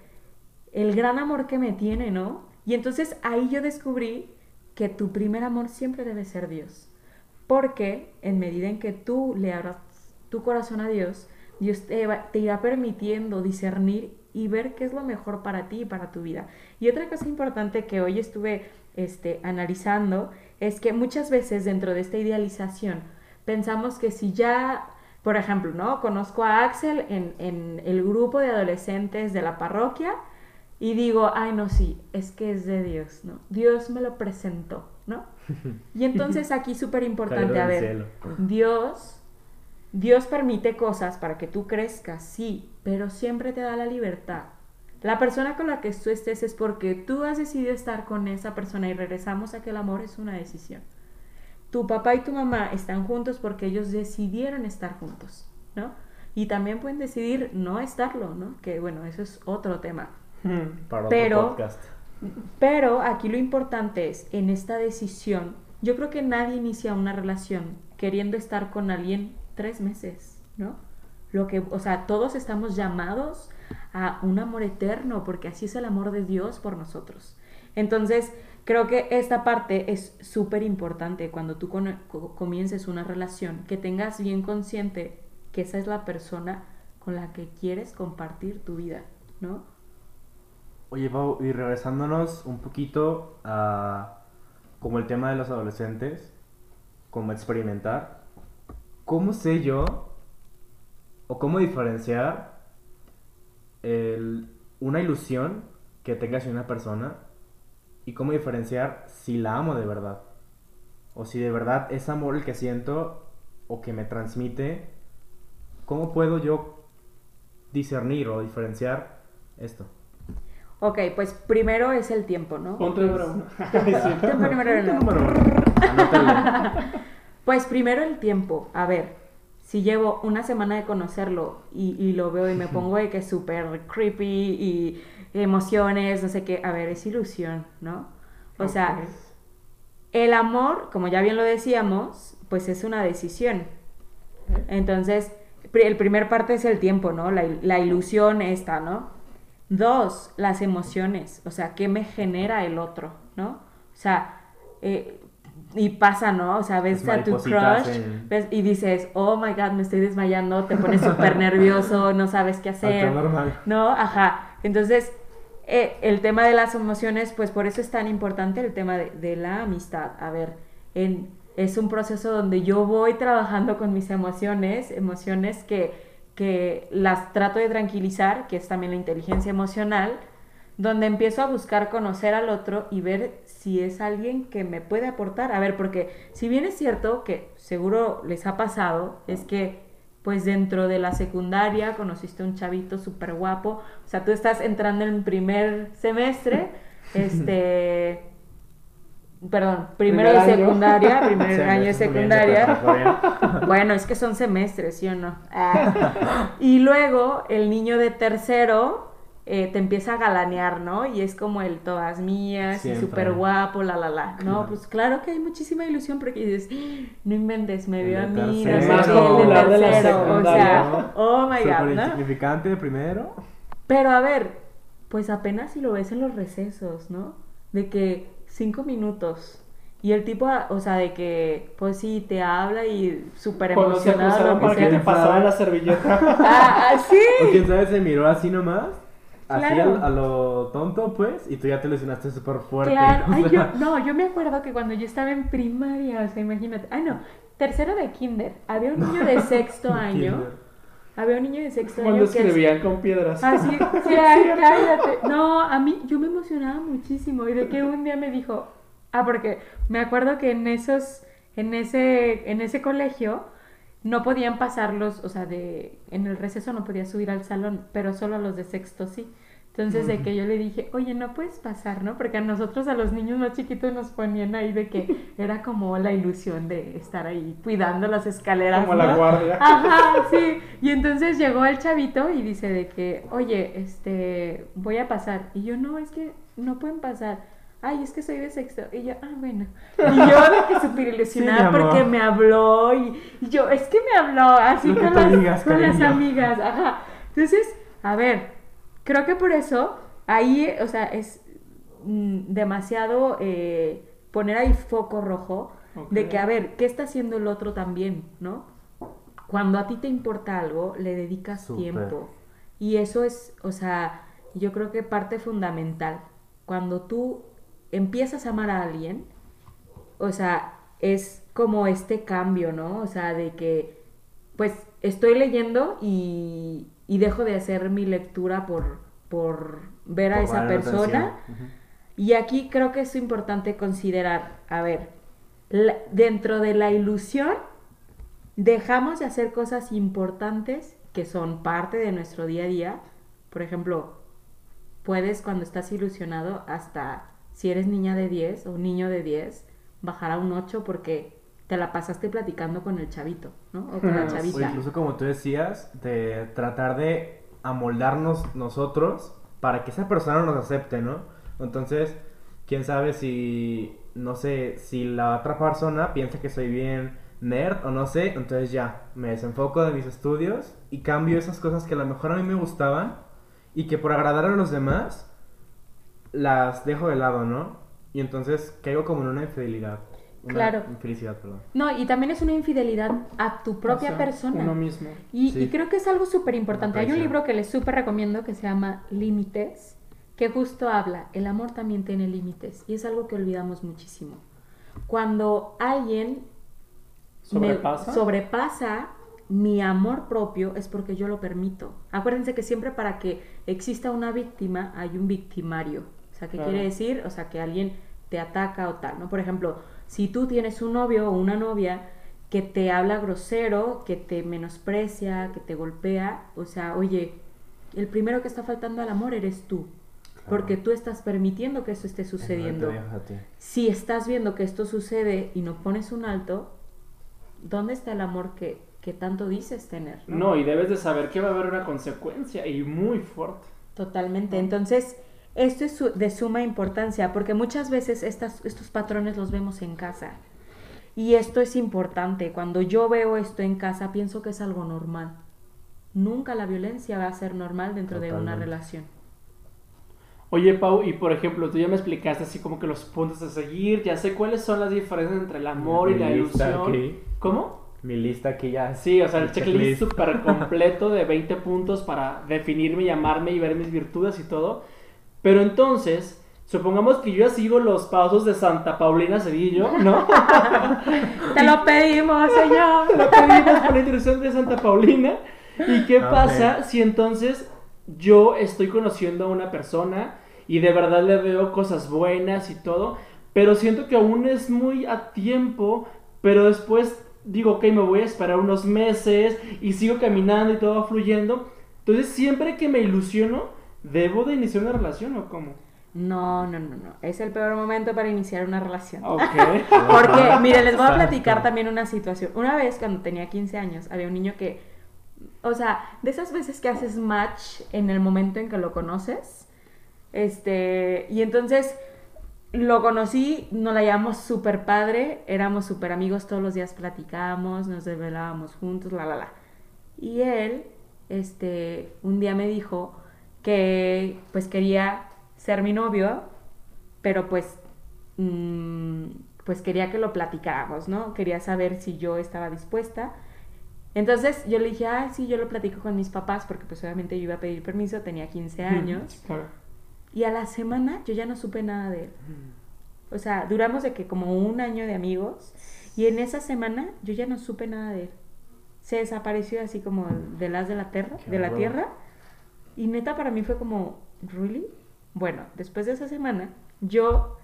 el gran amor que me tiene, ¿no? Y entonces ahí yo descubrí que tu primer amor siempre debe ser Dios. Porque en medida en que tú le abras tu corazón a Dios, Dios te, va- te irá permitiendo discernir y ver qué es lo mejor para ti y para tu vida. Y otra cosa importante que hoy estuve este, analizando es que muchas veces dentro de esta idealización pensamos que si ya, por ejemplo, ¿no? Conozco a Axel en, en el grupo de adolescentes de la parroquia y digo, ay, no, sí, es que es de Dios, ¿no? Dios me lo presentó, ¿no? Y entonces aquí <laughs> súper importante, a ver. Dios, Dios permite cosas para que tú crezcas, sí, pero siempre te da la libertad. La persona con la que tú estés es porque tú has decidido estar con esa persona y regresamos a que el amor es una decisión. Tu papá y tu mamá están juntos porque ellos decidieron estar juntos, ¿no? Y también pueden decidir no estarlo, ¿no? Que bueno, eso es otro tema. Hmm. Para otro Pero- podcast. Pero aquí lo importante es, en esta decisión, yo creo que nadie inicia una relación queriendo estar con alguien tres meses, ¿no? Lo que, o sea, todos estamos llamados a un amor eterno, porque así es el amor de Dios por nosotros. Entonces, creo que esta parte es súper importante cuando tú comiences una relación, que tengas bien consciente que esa es la persona con la que quieres compartir tu vida, ¿no? Oye, Pau, y regresándonos un poquito a como el tema de los adolescentes, como experimentar, ¿cómo sé yo o cómo diferenciar el- una ilusión que tenga hacia una persona y cómo diferenciar si la amo de verdad? O si de verdad es amor el que siento o que me transmite, ¿cómo puedo yo discernir o diferenciar esto? Ok, pues primero es el tiempo, ¿no? Punto número uno. <laughs> Tiempo número uno. <laughs> Pues primero el tiempo. A ver, si llevo una semana de conocerlo y, y lo veo y me pongo de que es súper creepy y emociones, no sé qué, a ver, es ilusión, ¿no? O sea, el amor, como ya bien lo decíamos, pues es una decisión. Entonces, el primer parte es el tiempo, ¿no? La, la ilusión esta, ¿no? Dos, las emociones, o sea, ¿qué me genera el otro, ¿no? O sea, eh, y pasa, ¿no? O sea, ves a tu crush en- ves- y dices, oh my god, me estoy desmayando, te pones <laughs> súper nervioso, no sabes qué hacer. Normal. ¿no? Ajá. Entonces, eh, el tema de las emociones, pues por eso es tan importante el tema de, de la amistad. A ver, en, es un proceso donde yo voy trabajando con mis emociones, emociones que, que las trato de tranquilizar, que es también la inteligencia emocional, donde empiezo a buscar conocer al otro y ver si es alguien que me puede aportar. A ver, porque si bien es cierto que seguro les ha pasado, es que pues dentro de la secundaria conociste a un chavito súper guapo, o sea, tú estás entrando en primer semestre, <laughs> este, perdón, primero Primer de año. secundaria, <laughs> primer año de secundaria. <laughs> Bueno, es que son semestres, ¿sí o no? <laughs> Ah. Y luego el niño de tercero eh, te empieza a galanear, ¿no? Y es como el todas mías súper guapo, la, la, la. No, Claro. pues claro que hay muchísima ilusión porque dices, "Ah, no inventes, me vio a mí, no sé qué, el de tercero. O sea, oh my God, ¿no? insignificante de primero. Pero a ver, pues apenas si lo ves en los recesos, ¿no? De que cinco minutos. Y el tipo, ah, o sea, de que, pues sí, te habla y súper Cuando se emocionado. que que sea. te pasara la servilleta. <laughs> Ah, ah, sí. O quién sabe, se miró así nomás. Así Claro. a, a lo tonto, pues. Y tú ya te lesionaste súper fuerte. Claro, <laughs> ay, yo, no, yo me acuerdo que cuando yo estaba en primaria, o sea, imagínate, ah, no, tercero de kinder, había un niño de sexto <laughs> año, Kinder. Había un niño de sexto Cuando año que... escribían con piedras. Ah, sí, <laughs> cállate. No, a mí, yo me emocionaba muchísimo y de que un día me dijo, ah, porque me acuerdo que en esos, en ese, en ese colegio no podían pasarlos, o sea, de, en el receso no podía subir al salón, pero solo a los de sexto sí. Entonces de que yo le dije, oye, no puedes pasar, ¿no? Porque a nosotros, a los niños más chiquitos, nos ponían ahí de que era como la ilusión de estar ahí cuidando las escaleras. Como la guardia. Ajá, sí. Y entonces llegó el chavito y dice de que, oye, este, voy a pasar. Y yo, no, es que no pueden pasar. Ay, es que soy de sexto. Y yo, ah, bueno. Y yo de que súper ilusionada Sí, porque me habló. Y, y yo, es que me habló así con, las, digas, con las amigas. Ajá. Entonces, a ver, creo que por eso ahí, o sea, es mm, demasiado eh, poner ahí foco rojo de que, a ver, ¿qué está haciendo el otro también, no? Cuando a ti te importa algo, le dedicas tiempo. Y eso es, o sea, yo creo que parte fundamental. Cuando tú empiezas a amar a alguien, o sea, es como este cambio, ¿no? O sea, de que, pues, estoy leyendo y, y dejo de hacer mi lectura por, por ver a esa persona. Y aquí creo que es importante considerar, a ver, la- dentro de la ilusión, dejamos de hacer cosas importantes que son parte de nuestro día a día. Por ejemplo, puedes cuando estás ilusionado, hasta si eres niña de 10 o niño de 10, bajar a un 8 porque te la pasaste platicando con el chavito, ¿no? O con la O <laughs> O chavita. incluso como tú decías, de tratar de amoldarnos nosotros para que esa persona nos acepte, ¿no? Entonces, quién sabe si, no sé, si la otra persona piensa que soy bien nerd o no sé, entonces ya, me desenfoco de mis estudios y cambio esas cosas que a lo mejor a mí me gustaban y que por agradar a los demás las dejo de lado, ¿no? Y entonces caigo como en una infidelidad. Una Claro. Infelicidad, perdón. No, y también es una infidelidad a tu propia O sea, persona. Uno mismo. Y, Sí. y creo que es algo súper importante. Hay un libro que les súper recomiendo que se llama Límites, que justo habla, el amor también tiene límites. Y es algo que olvidamos muchísimo. Cuando alguien me ¿Sobrepasa? sobrepasa mi amor propio es porque yo lo permito. Acuérdense que siempre para que exista una víctima hay un victimario. O sea, ¿qué Claro. quiere decir? O sea, que alguien te ataca o tal, ¿no? Por ejemplo, si tú tienes un novio o una novia que te habla grosero, que te menosprecia, que te golpea, o sea, oye, el primero que está faltando al amor eres tú. Porque tú estás permitiendo que eso esté sucediendo. No. Si estás viendo que esto sucede y no pones un alto, ¿dónde está el amor que, que tanto dices tener? No, y debes de saber que va a haber una consecuencia y muy fuerte. Totalmente. Entonces, esto es su- de suma importancia porque muchas veces estas, estos patrones los vemos en casa. Y esto es importante. Cuando yo veo esto en casa, pienso que es algo normal. Nunca la violencia va a ser normal dentro de una relación. Oye, Pau, y por ejemplo, tú ya me explicaste así como que los puntos a seguir, ya sé cuáles son las diferencias entre el amor y Mi la lista ilusión. aquí. ¿Cómo? Mi lista aquí ya. Sí, o sea, el checklist súper completo de <laughs> 20 puntos para definirme, llamarme y ver mis virtudes y todo. Pero entonces, supongamos que yo ya sigo los pasos de Santa Paulina Cedillo, ¿no? <laughs> Te lo pedimos, señor. Lo pedimos por la intercesión de Santa Paulina. ¿Y qué pasa si entonces yo estoy conociendo a una persona y de verdad le veo cosas buenas y todo, pero siento que aún es muy a tiempo, pero después digo, ok, me voy a esperar unos meses y sigo caminando y todo va fluyendo. Entonces, siempre que me ilusiono, ¿debo de iniciar una relación o cómo? No, no, no, no. Es el peor momento para iniciar una relación. Ok. <laughs> Porque, miren, les voy a platicar también una situación. Una vez, cuando tenía 15 años, había un niño que, o sea, de esas veces que haces match en el momento en que lo conoces, este, y entonces lo conocí, nos la llevamos súper padre, éramos súper amigos, todos los días platicábamos, nos desvelábamos juntos, la, la, la. Y él, este, un día me dijo que, pues, quería ser mi novio, pero pues mm, pues quería que lo platicáramos, ¿no? Quería saber si yo estaba dispuesta. Entonces yo le dije, ah, sí, yo lo platico con mis papás, porque pues obviamente yo iba a pedir permiso, tenía 15 años. Claro. Y a la semana yo ya no supe nada de él. O sea, duramos de que como un año de amigos, y en esa semana yo ya no supe nada de él. Se desapareció así como de las de la tierra, Qué de la tierra. Y neta para mí fue como, ¿really? Bueno, después de esa semana, yo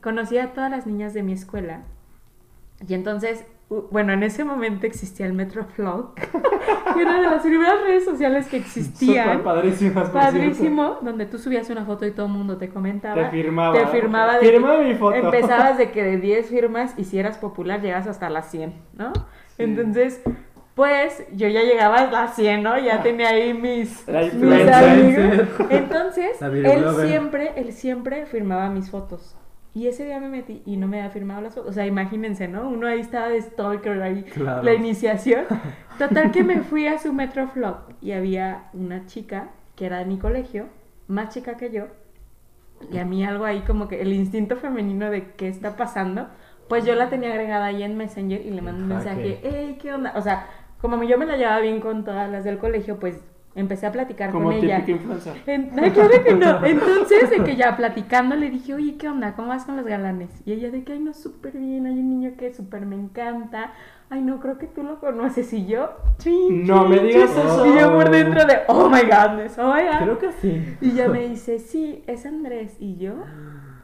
conocí a todas las niñas de mi escuela. Y entonces, bueno, en ese momento existía el Metroflog, <laughs> que era de las primeras redes sociales que existían. Súper padrísimas, por Padrísimo, donde tú subías una foto y todo el mundo te comentaba. Te firmaba. Te firmaba. De- Firma mi foto. Empezabas de que de 10 firmas y si eras popular llegas hasta las 100, ¿no? Entonces, pues yo ya llegaba a las 100, ¿no? Ya tenía ahí mis, La mis amigos. <laughs> Entonces, él siempre, él siempre firmaba mis fotos. Y ese día me metí y no me había firmado las fotos. O sea, imagínense, ¿no? Uno ahí estaba de stalker ahí, Claro. la iniciación. <laughs> Total que me fui a su Metroflog y había una chica que era de mi colegio, más chica que yo, y a mí algo ahí como que el instinto femenino de qué está pasando, pues yo la tenía agregada ahí en Messenger y le mandé un mensaje, hey, ¿qué onda? O sea, como yo me la llevaba bien con todas las del colegio, pues empecé a platicar Como con ella. influencer. En- ay, claro que no. <laughs> Entonces, de que ya platicando le dije, oye, ¿qué onda? ¿Cómo vas con los galanes? Y ella de que, ay, no, súper bien, hay un niño que súper me encanta. Ay, no, creo que tú lo conoces. Y yo, chin, No chin, me digas chin. eso. Y yo por dentro de, oh my godness, oh my god. Creo que sí. Y ella me dice, sí, es Andrés. Y yo,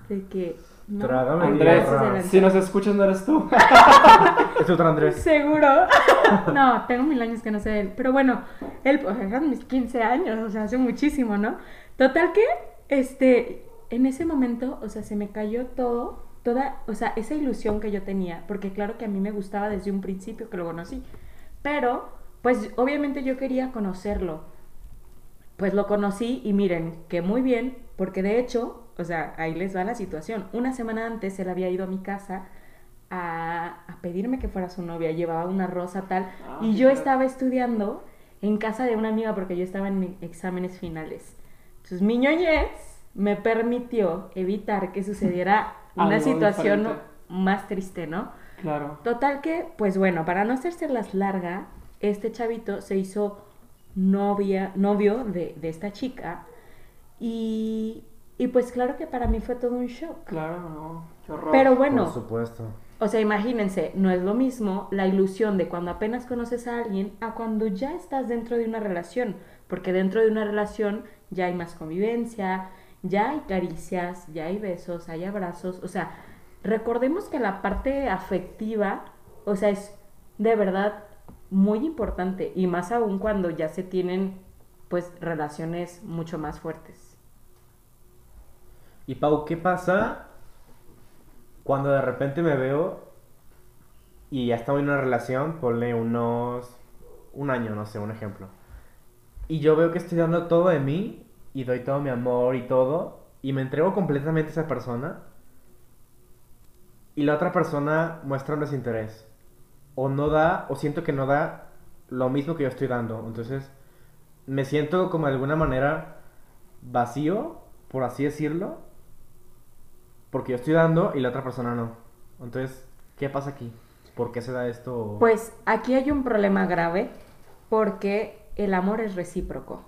de que, no. Trágame Andrés, si nos escuchas no eres tú. <laughs> Es otro Andrés. Seguro. no, tengo mil años que no sé de él. Pero bueno, él, pues, eran mis 15 años, o sea, hace muchísimo, ¿no? Total que, este, en ese momento, o sea, se me cayó todo, toda, o sea, esa ilusión que yo tenía, porque claro que a mí me gustaba desde un principio que lo conocí. Pero, pues, obviamente yo quería conocerlo. Pues lo conocí y miren, que muy bien, porque de hecho, o sea, ahí les va la situación. Una semana antes él había ido a mi casa a, a pedirme que fuera su novia, llevaba una rosa tal, Ah, y yo estaba estudiando en casa de una amiga porque yo estaba en exámenes finales. Entonces mi ñoñez me permitió evitar que sucediera <laughs> una situación diferente. más triste, ¿no? Claro. Total que, pues bueno, para no las larga, este chavito se hizo novia, novio de, de esta chica y, y pues claro que para mí fue todo un shock. Claro, no. Qué horror. Pero bueno, Por supuesto. o sea, imagínense, no es lo mismo la ilusión de cuando apenas conoces a alguien a cuando ya estás dentro de una relación, porque dentro de una relación ya hay más convivencia, ya hay caricias, ya hay besos, hay abrazos, o sea, recordemos que la parte afectiva, o sea, es de verdad muy importante y más aún cuando ya se tienen pues relaciones mucho más fuertes. Y Pau, ¿qué pasa cuando de repente me veo y ya estamos en una relación, ponle unos un año, no sé, un ejemplo. Y yo veo que estoy dando todo de mí y doy todo mi amor y todo y me entrego completamente a esa persona y la otra persona muestra un desinterés o no da o siento que no da lo mismo que yo estoy dando. Entonces me siento como de alguna manera vacío, por así decirlo, porque yo estoy dando y la otra persona no. Entonces, ¿qué pasa aquí? ¿Por qué se da esto? Pues aquí hay un problema grave porque el amor es recíproco.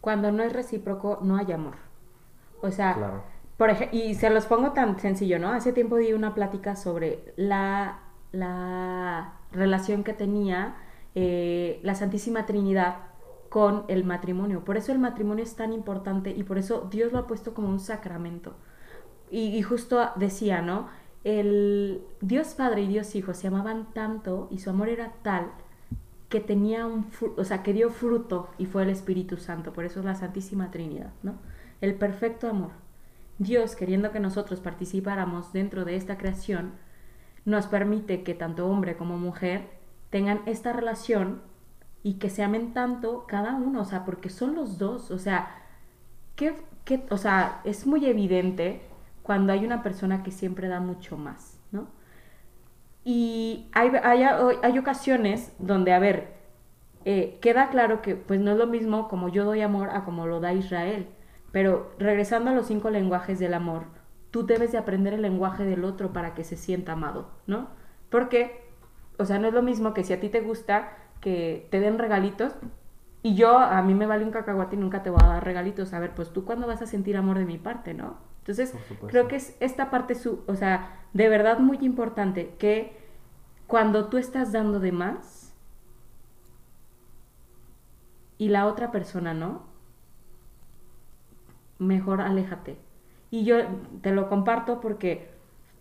Cuando no es recíproco, no hay amor. O sea, Claro. por ej- y se los pongo tan sencillo, ¿no? Hace tiempo di una plática sobre la, la relación que tenía eh, la Santísima Trinidad con el matrimonio. Por eso el matrimonio es tan importante y por eso Dios lo ha puesto como un sacramento. Y, y justo decía, ¿no? El Dios Padre y Dios Hijo se amaban tanto y su amor era tal que tenía un, o sea, que dio fruto y fue el Espíritu Santo, por eso es la Santísima Trinidad, ¿no? El perfecto amor. Dios, queriendo que nosotros participáramos dentro de esta creación, nos permite que tanto hombre como mujer tengan esta relación y que se amen tanto cada uno, o sea, porque son los dos, o sea, que, que- o sea, es muy evidente cuando hay una persona que siempre da mucho más, ¿no? Y hay, hay, hay ocasiones donde, a ver, eh, queda claro que pues no es lo mismo como yo doy amor a como lo da Israel. Pero regresando a los cinco lenguajes del amor, tú debes de aprender el lenguaje del otro para que se sienta amado, ¿no? Porque, o sea, no es lo mismo que si a ti te gusta que te den regalitos y yo, a mí me vale un cacahuate y nunca te voy a dar regalitos. A ver, pues tú cuándo vas a sentir amor de mi parte, ¿no? Entonces, creo que es esta parte, su, o sea, de verdad muy importante que cuando tú estás dando de más y la otra persona no, mejor aléjate. Y yo te lo comparto porque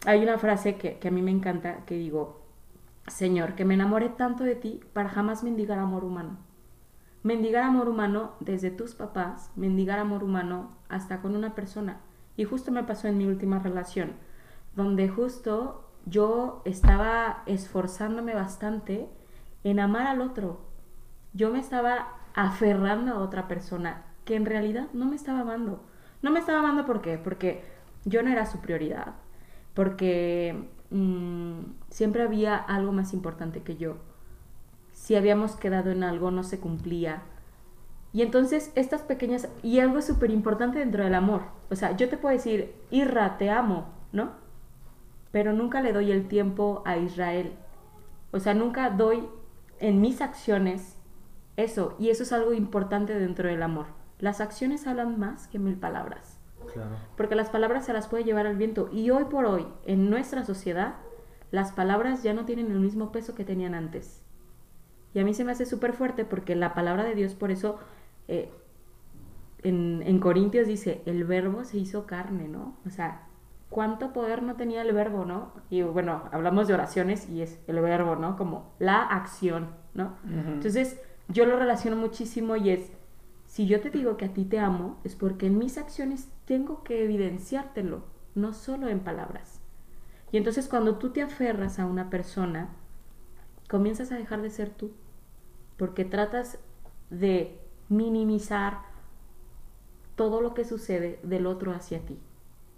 hay una frase que, que a mí me encanta que digo, Señor, que me enamoré tanto de ti para jamás mendigar amor humano. Mendigar amor humano desde tus papás, mendigar amor humano hasta con una persona. Y justo me pasó en mi última relación, donde justo yo estaba esforzándome bastante en amar al otro. Yo me estaba aferrando a otra persona que en realidad no me estaba amando. No me estaba amando ¿por qué? Porque yo no era su prioridad. Porque mm, siempre había algo más importante que yo. Si habíamos quedado en algo, no se cumplía. Y entonces estas pequeñas, y algo súper importante dentro del amor, o sea, yo te puedo decir, Irra, te amo, ¿no? Pero nunca le doy el tiempo a Israel. O sea, nunca doy en mis acciones eso, y eso es algo importante dentro del amor. Las acciones hablan más que mil palabras. Claro. Porque las palabras se las puede llevar al viento. Y hoy por hoy, en nuestra sociedad, las palabras ya no tienen el mismo peso que tenían antes. Y a mí se me hace súper fuerte porque la palabra de Dios, por eso eh, en, en Corintios dice, el verbo se hizo carne, ¿no? O sea, cuánto poder no tenía el verbo, ¿no? Y bueno, hablamos de oraciones y es el verbo, ¿no? Como la acción, ¿no? Ujú. Entonces, yo lo relaciono muchísimo y es, si yo te digo que a ti te amo, es porque en mis acciones tengo que evidenciártelo, no solo en palabras. Y entonces cuando tú te aferras a una persona, comienzas a dejar de ser tú, porque tratas de minimizar todo lo que sucede del otro hacia ti.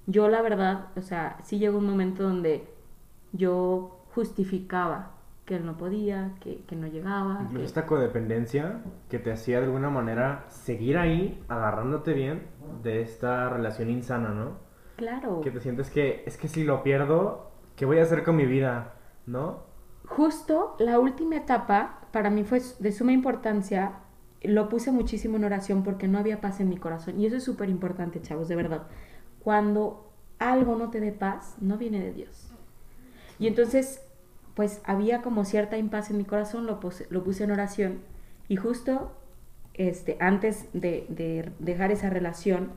Yo la verdad, o sea, sí llegó un momento donde yo justificaba que él no podía, que, que no llegaba. Incluso que- esta codependencia que te hacía de alguna manera seguir ahí, agarrándote bien de esta relación insana, ¿no? Claro. Que te sientes que es que si lo pierdo, ¿qué voy a hacer con mi vida? ¿No? Justo la última etapa para mí fue de suma importancia. Lo puse muchísimo en oración porque no había paz en mi corazón. Y eso es súper importante, chavos, de verdad. Cuando algo no te dé paz, no viene de Dios. Y entonces, pues había como cierta impaz en mi corazón, lo puse, lo puse en oración. Y justo este, antes de, de dejar esa relación,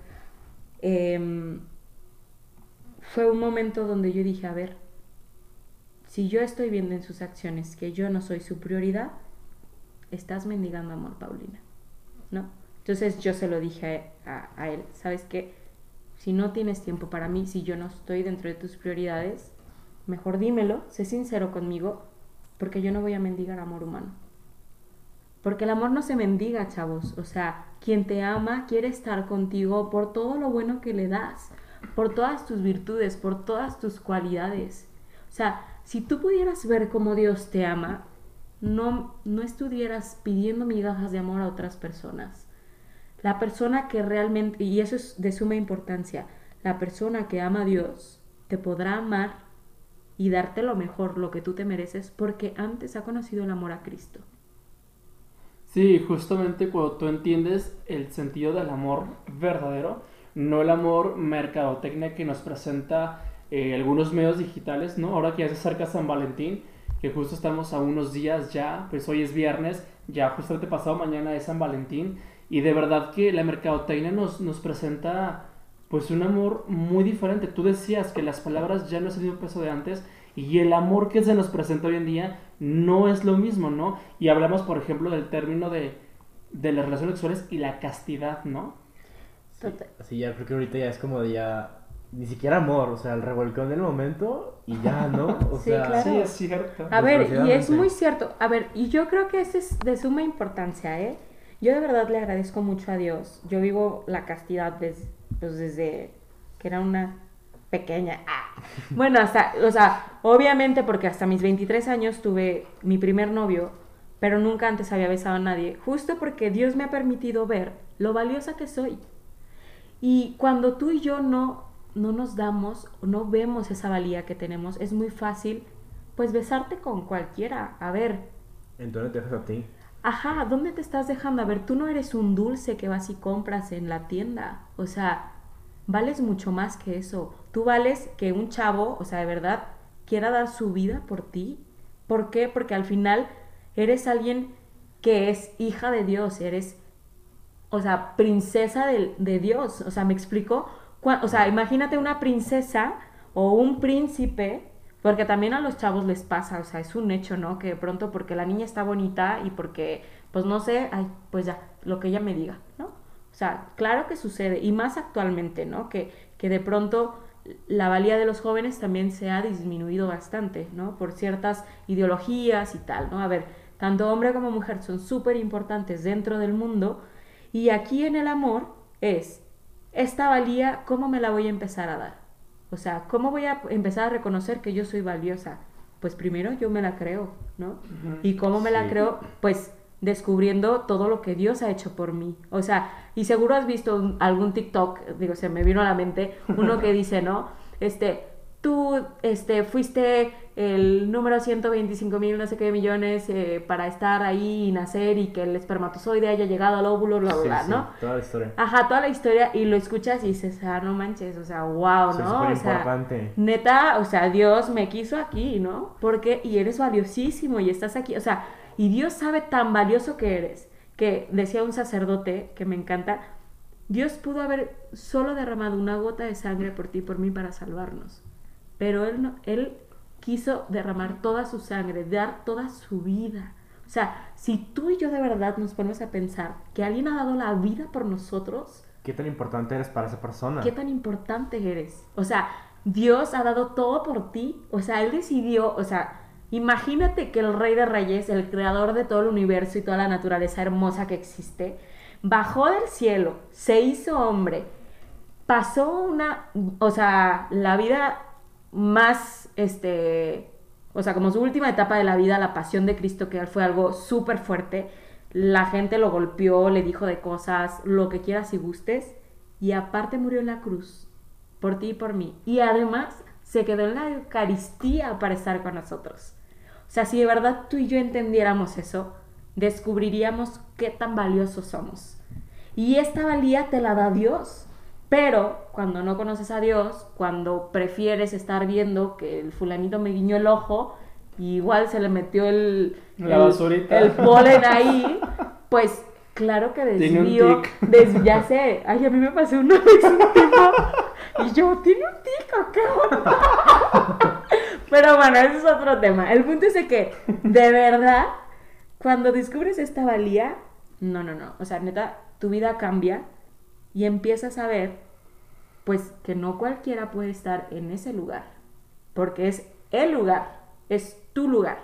em, fue un momento donde yo dije, a ver, si yo estoy viendo en sus acciones que yo no soy su prioridad, estás mendigando amor, Paulina. ¿No? Entonces yo se lo dije a- a él, ¿sabes qué? Si no tienes tiempo para mí, si yo no estoy dentro de tus prioridades, mejor dímelo, sé sincero conmigo, porque yo no voy a mendigar amor humano. Porque el amor no se mendiga, chavos. O sea, quien te ama quiere estar contigo por todo lo bueno que le das, por todas tus virtudes, por todas tus cualidades. O sea, si tú pudieras ver cómo Dios te ama, no, no estuvieras pidiendo migajas de amor a otras personas. La persona que realmente, y eso es de suma importancia, la persona que ama a Dios te podrá amar y darte lo mejor, lo que tú te mereces, porque antes ha conocido el amor a Cristo. Sí, justamente cuando tú entiendes el sentido del amor verdadero, no el amor mercadotecnia que nos presenta eh, algunos medios digitales, ¿no? Ahora que ya se acerca San Valentín, que justo estamos a unos días ya, pues hoy es viernes, ya justamente pasado mañana es San Valentín, y de verdad que la mercadotecnia nos, nos presenta pues un amor muy diferente. Tú decías que las palabras ya no es el mismo peso de antes, y el amor que se nos presenta hoy en día no es lo mismo, ¿no? Y hablamos, por ejemplo, del término de, de las relaciones sexuales y la castidad, ¿no? Así ya creo que ahorita ya es como de ya ni siquiera amor, o sea, el revolcón del momento y ya, ¿no? <laughs> O Sí, sea, claro. Sí, es cierto. A ver, y es muy cierto. A ver, y yo creo que eso es de suma importancia, ¿eh? Yo de verdad le agradezco mucho a Dios. Yo vivo la castidad des- pues, desde que era una pequeña. Ah. Bueno, hasta, o sea, obviamente porque hasta mis 23 años tuve mi primer novio, pero nunca antes había besado a nadie, justo porque Dios me ha permitido ver lo valiosa que soy. Y cuando tú y yo no, no nos damos, no vemos esa valía que tenemos, es muy fácil, pues, besarte con cualquiera. A ver, entonces te dejas a ti. Ajá, ¿dónde te estás dejando? A ver, tú no eres un dulce que vas y compras en la tienda. O sea, vales mucho más que eso. Tú vales que un chavo, o sea, de verdad, quiera dar su vida por ti. ¿Por qué? Porque al final eres alguien que es hija de Dios, eres o sea, princesa de, de Dios. O sea, ¿me explico? O sea, imagínate una princesa o un príncipe, porque también a los chavos les pasa, o sea, es un hecho, ¿no? Que de pronto porque la niña está bonita y porque, pues no sé, ay, pues ya, lo que ella me diga, ¿no? O sea, claro que sucede, y más actualmente, ¿no? Que, que de pronto la valía de los jóvenes también se ha disminuido bastante, ¿no? Por ciertas ideologías y tal, ¿no? A ver, tanto hombre como mujer son súper importantes dentro del mundo, y aquí en el amor es, esta valía, ¿cómo me la voy a empezar a dar? O sea, ¿cómo voy a empezar a reconocer que yo soy valiosa? Pues primero yo me la creo, ¿no? ¿Y cómo me la creo? Pues descubriendo todo lo que Dios ha hecho por mí. O sea, y seguro has visto un- algún TikTok, digo, se me vino a la mente, uno <laughs> que dice, ¿no? Este, tú este, fuiste el número 125 mil, no sé qué millones eh, para estar ahí y nacer y que el espermatozoide haya llegado al óvulo, bla, bla, Sí, bla, sí, ¿no? toda la historia. Ajá, toda la historia y lo escuchas y dices, ah, no manches, o sea, wow, Sí, ¿no? súper o sea, importante. neta, o sea, Dios me quiso aquí, ¿no? Porque, y eres valiosísimo y estás aquí, o sea, y Dios sabe tan valioso que eres, que decía un sacerdote que me encanta, Dios pudo haber solo derramado una gota de sangre por ti y por mí para salvarnos, pero Él, no, él quiso derramar toda su sangre, dar toda su vida. O sea, si tú y yo de verdad nos ponemos a pensar que alguien ha dado la vida por nosotros, ¿Qué tan importante eres para esa persona? ¿Qué tan importante eres? O sea, Dios ha dado todo por ti. O sea, Él decidió, o sea, imagínate que el Rey de Reyes, el creador de todo el universo y toda la naturaleza hermosa que existe, bajó del cielo, se hizo hombre, pasó una, o sea, la vida más, este, o sea, como su última etapa de la vida, la pasión de Cristo, que fue algo súper fuerte. La gente lo golpeó, le dijo de cosas, lo que quieras y gustes. Y aparte murió en la cruz, por ti y por mí. Y además se quedó en la Eucaristía para estar con nosotros. O sea, si de verdad tú y yo entendiéramos eso, descubriríamos qué tan valiosos somos. Y esta valía te la da Dios. Pero cuando no conoces a Dios, cuando prefieres estar viendo que el fulanito me guiñó el ojo, y igual se le metió el, La el, basurita. el polen ahí, pues claro que desvío. ya sé, ay, a mí me pasó una vez un tipo, y yo, ¿tiene un tic o qué onda?". Pero bueno, ese es otro tema. El punto es de que, de verdad, cuando descubres esta valía, no, no, no. O sea, neta, tu vida cambia y empiezas a ver, pues, que no cualquiera puede estar en ese lugar. Porque es el lugar, es tu lugar.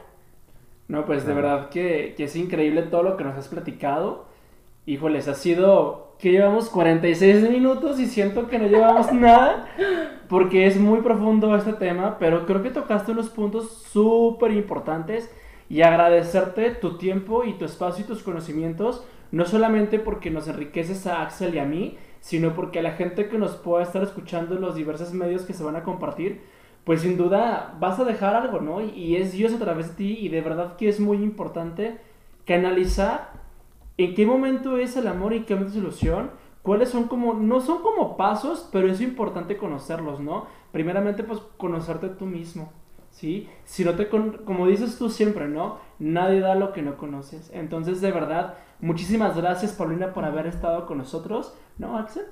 No, pues de verdad que, que es increíble todo lo que nos has platicado. Híjoles, ha sido que llevamos 46 minutos y siento que no llevamos <laughs> nada porque es muy profundo este tema, pero creo que tocaste unos puntos súper importantes y agradecerte tu tiempo y tu espacio y tus conocimientos, no solamente porque nos enriqueces a Axel y a mí, sino porque a la gente que nos pueda estar escuchando en los diversos medios que se van a compartir, pues sin duda vas a dejar algo, ¿no? Y, es Dios a través de ti y de verdad que es muy importante canalizar en qué momento es el amor y qué momento es ilusión, cuáles son como, no son como pasos, pero es importante conocerlos, ¿no? Primeramente, pues conocerte tú mismo, ¿sí? Si no te, con- como dices tú siempre, ¿no? Nadie da lo que no conoces. Entonces, de verdad, muchísimas gracias, Paulina, por haber estado con nosotros, ¿no, Axel?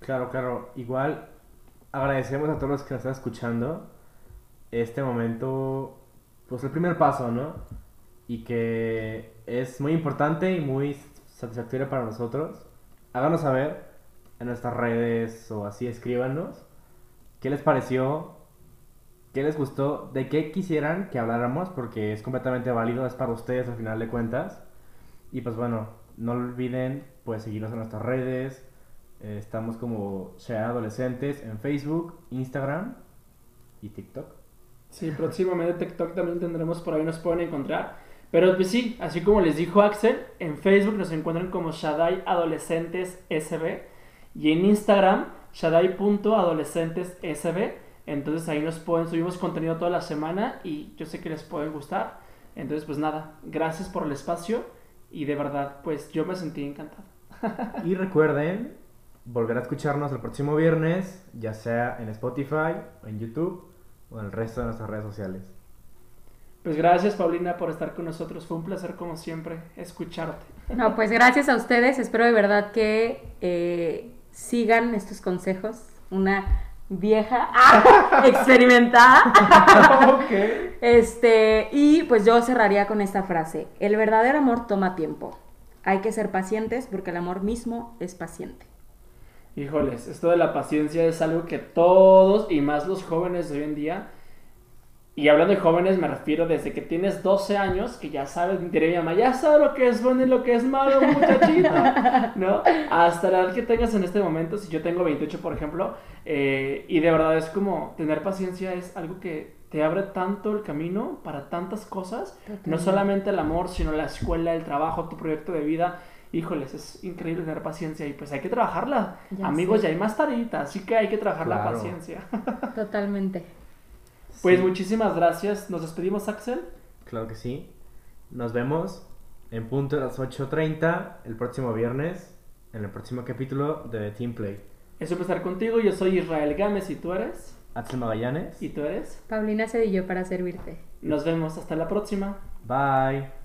Claro, claro. Igual agradecemos a todos los que nos están escuchando este momento, pues el primer paso, ¿no? Y que es muy importante y muy satisfactorio para nosotros. Háganos saber en nuestras redes o así, escríbanos qué les pareció, qué les gustó, de qué quisieran que habláramos, porque es completamente válido, es para ustedes al final de cuentas. Y pues bueno, no olviden pues seguirnos en nuestras redes. Eh, estamos como Share Adolescentes en Facebook, Instagram y TikTok. Sí, próximamente TikTok también tendremos por ahí, nos pueden encontrar. Pero pues sí, así como les dijo Axel, en Facebook nos encuentran como Shaddai Adolescentes SB y en Instagram Shaddai.adolescentessb. Entonces ahí nos pueden, subimos contenido toda la semana y yo sé que les puede gustar. Entonces pues nada, gracias por el espacio y de verdad pues yo me sentí encantado. Y recuerden volver a escucharnos el próximo viernes, ya sea en Spotify, en YouTube o en el resto de nuestras redes sociales. Pues gracias Paulina por estar con nosotros, fue un placer como siempre escucharte. No, pues gracias a ustedes. Espero de verdad que eh, sigan estos consejos. Una vieja ¡ah! <laughs> experimentada. <laughs> Este, y pues yo cerraría con esta frase. El verdadero amor toma tiempo. Hay que ser pacientes porque el amor mismo es paciente. Híjoles, esto de la paciencia es algo que todos y más los jóvenes de hoy en día, y hablando de jóvenes me refiero desde que tienes 12 años, que ya sabes, diré mi mamá, ya sabes lo que es bueno y lo que es malo, muchachito, <laughs> ¿no? Hasta la edad que tengas en este momento, si yo tengo 28 por ejemplo, eh, y de verdad es como tener paciencia es algo que te abre tanto el camino para tantas cosas, no solamente el amor, sino la escuela, el trabajo, tu proyecto de vida. Híjoles, es increíble tener paciencia y pues hay que trabajarla. Ya Amigos, sé. ya hay más tareitas, así que hay que trabajar la paciencia. <laughs> Totalmente. Pues Sí, muchísimas gracias. Nos despedimos, Axel. Claro que sí. Nos vemos en punto a las 8.30 el próximo viernes en el próximo capítulo de Team Play. Es un estar contigo. Yo soy Israel Gámez y tú eres. Axel Magallanes. Y tú eres. Paulina Cedillo para servirte. Nos vemos. Hasta la próxima. Bye.